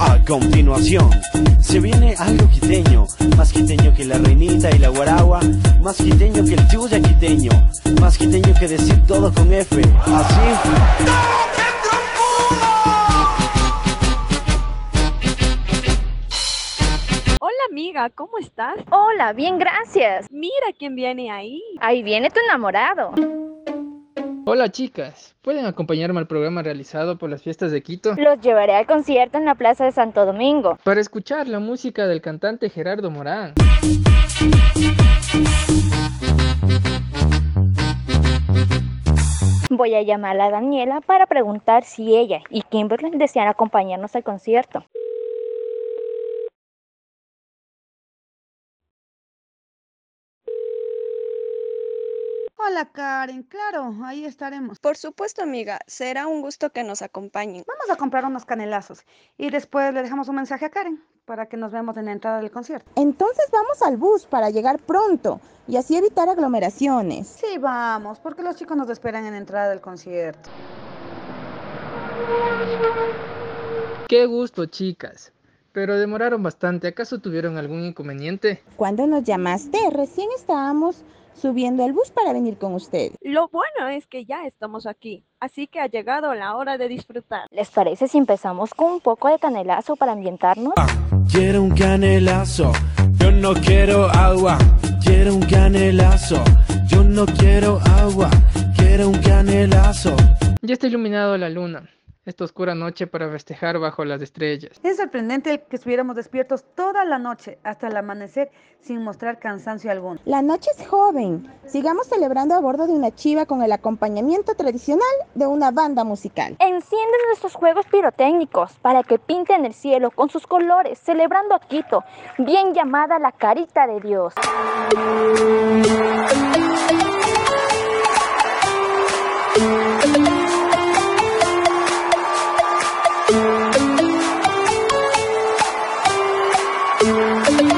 A continuación, se viene algo quiteño, más quiteño que la reinita y la guaragua, más quiteño que el tuya quiteño, más quiteño que decir todo con F, así. Hola amiga, ¿cómo estás? Hola, bien, gracias. Mira quién viene ahí. Ahí viene tu enamorado. Hola chicas, ¿pueden acompañarme al programa realizado por las fiestas de Quito? Los llevaré al concierto en la Plaza de Santo Domingo. Para escuchar la música del cantante Gerardo Morán. Voy a llamar a Daniela para preguntar si ella y Kimberly desean acompañarnos al concierto. Hola Karen, claro, ahí estaremos. Por supuesto, amiga, será un gusto que nos acompañen. Vamos a comprar unos canelazos y después le dejamos un mensaje a Karen para que nos veamos en la entrada del concierto. Entonces vamos al bus para llegar pronto y así evitar aglomeraciones. Sí, vamos, porque los chicos nos esperan en la entrada del concierto. Qué gusto, chicas. Pero demoraron bastante. ¿Acaso tuvieron algún inconveniente? Cuando nos llamaste, recién estábamos subiendo al bus para venir con usted. Lo bueno es que ya estamos aquí, así que ha llegado la hora de disfrutar. ¿Les parece si empezamos con un poco de canelazo para ambientarnos? Quiero un canelazo, yo no quiero agua. Quiero un canelazo, yo no quiero agua. Quiero un canelazo. Ya está iluminado la luna. Esta oscura noche para festejar bajo las estrellas. Es sorprendente que estuviéramos despiertos toda la noche hasta el amanecer sin mostrar cansancio alguno. La noche es joven. Sigamos celebrando a bordo de una chiva con el acompañamiento tradicional de una banda musical. Encienden nuestros juegos pirotécnicos para que pinten el cielo con sus colores, celebrando a Quito, bien llamada la carita de Dios. Música